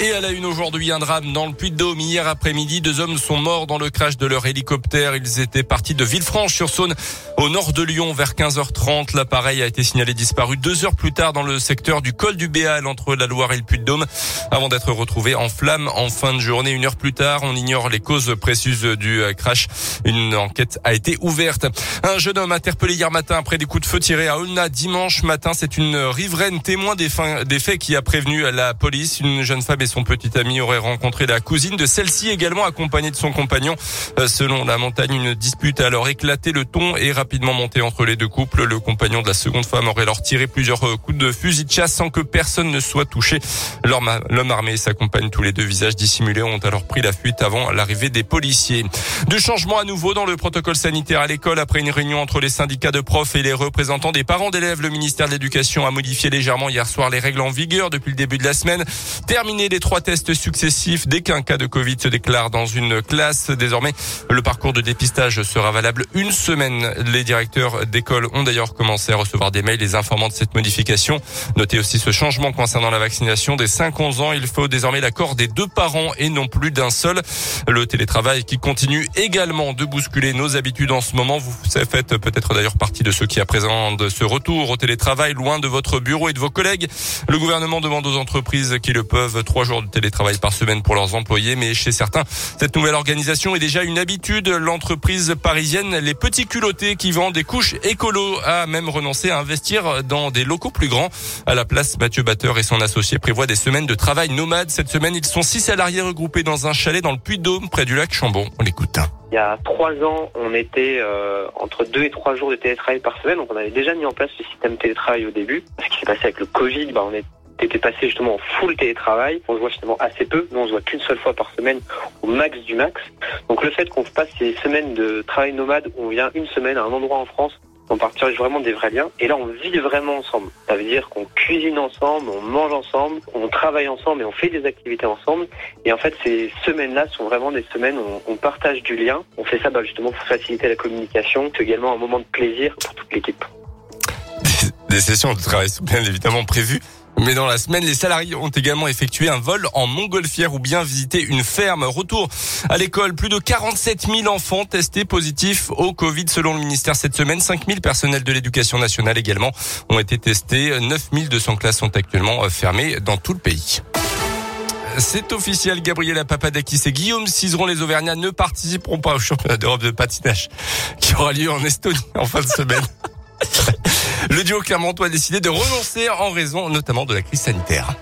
Et à la une aujourd'hui, un drame dans le Puy-de-Dôme. Hier après-midi, deux hommes sont morts dans le crash de leur hélicoptère. Ils étaient partis de Villefranche-sur-Saône au nord de Lyon vers 15h30. L'appareil a été signalé disparu deux heures plus tard dans le secteur du col du Béal entre la Loire et le Puy-de-Dôme avant d'être retrouvé en flammes en fin de journée. Une heure plus tard, on ignore les causes précises du crash. Une enquête a été ouverte. Un jeune homme interpellé hier matin après des coups de feu tirés à Olna dimanche matin. C'est une riveraine témoin des, faits qui a prévenu la police. Une jeune femme son petit ami aurait rencontré la cousine de celle-ci également accompagnée de son compagnon. Euh, selon la montagne, une dispute a alors éclaté le ton et rapidement monté entre les deux couples. Le compagnon de la seconde femme aurait alors tiré plusieurs euh, coups de fusil de chasse sans que personne ne soit touché. L'homme armé et sa compagne, tous les deux visages dissimulés, ont alors pris la fuite avant l'arrivée des policiers. Du changement à nouveau dans le protocole sanitaire à l'école après une réunion entre les syndicats de profs et les représentants des parents d'élèves. Le ministère de l'Éducation a modifié légèrement hier soir les règles en vigueur depuis le début de la semaine. Terminé les trois tests successifs dès qu'un cas de Covid se déclare dans une classe. Désormais, le parcours de dépistage sera valable une semaine. Les directeurs d'école ont d'ailleurs commencé à recevoir des mails les informant de cette modification. Notez aussi ce changement concernant la vaccination des 5-11 ans. Il faut désormais l'accord des deux parents et non plus d'un seul. Le télétravail qui continue également de bousculer nos habitudes en ce moment. Vous faites peut-être d'ailleurs partie de ceux qui appréhendent ce retour au télétravail loin de votre bureau et de vos collègues. Le gouvernement demande aux entreprises qui le peuvent trois jours de télétravail par semaine pour leurs employés, mais chez certains, cette nouvelle organisation est déjà une habitude. L'entreprise parisienne, les petits culottés qui vendent des couches écolo, a même renoncé à investir dans des locaux plus grands. À la place, Mathieu Batteur et son associé prévoient des semaines de travail nomade. Cette semaine, ils sont six salariés regroupés dans un chalet dans le Puy-de-Dôme, près du lac Chambon. On l'écoute. Il y a trois ans, on était euh, entre deux et trois jours de télétravail par semaine, donc on avait déjà mis en place le système télétravail au début. Ce qui s'est passé avec le Covid, bah, on est était passé justement en full télétravail. On se voit finalement assez peu. Nous, on se voit qu'une seule fois par semaine au max du max. Donc le fait qu'on passe ces semaines de travail nomade on vient une semaine à un endroit en France on partage vraiment des vrais liens. Et là, on vit vraiment ensemble. Ça veut dire qu'on cuisine ensemble, on mange ensemble, on travaille ensemble et on fait des activités ensemble. Et en fait, ces semaines-là sont vraiment des semaines où on partage du lien. On fait ça bah, justement pour faciliter la communication. C'est également un moment de plaisir pour toute l'équipe. Des sessions de travail sont bien évidemment prévues. Mais dans la semaine, les salariés ont également effectué un vol en montgolfière ou bien visité une ferme. Retour à l'école, plus de 47 000 enfants testés positifs au Covid selon le ministère cette semaine. 5 000 personnels de l'éducation nationale également ont été testés. 9 200 classes sont actuellement euh, fermées dans tout le pays. C'est officiel, Gabriela Papadakis et Guillaume Cizeron, les Auvergnats, ne participeront pas au championnat d'Europe de patinage qui aura lieu en Estonie en fin de semaine. Le duo Clermontois a décidé de renoncer en raison notamment de la crise sanitaire.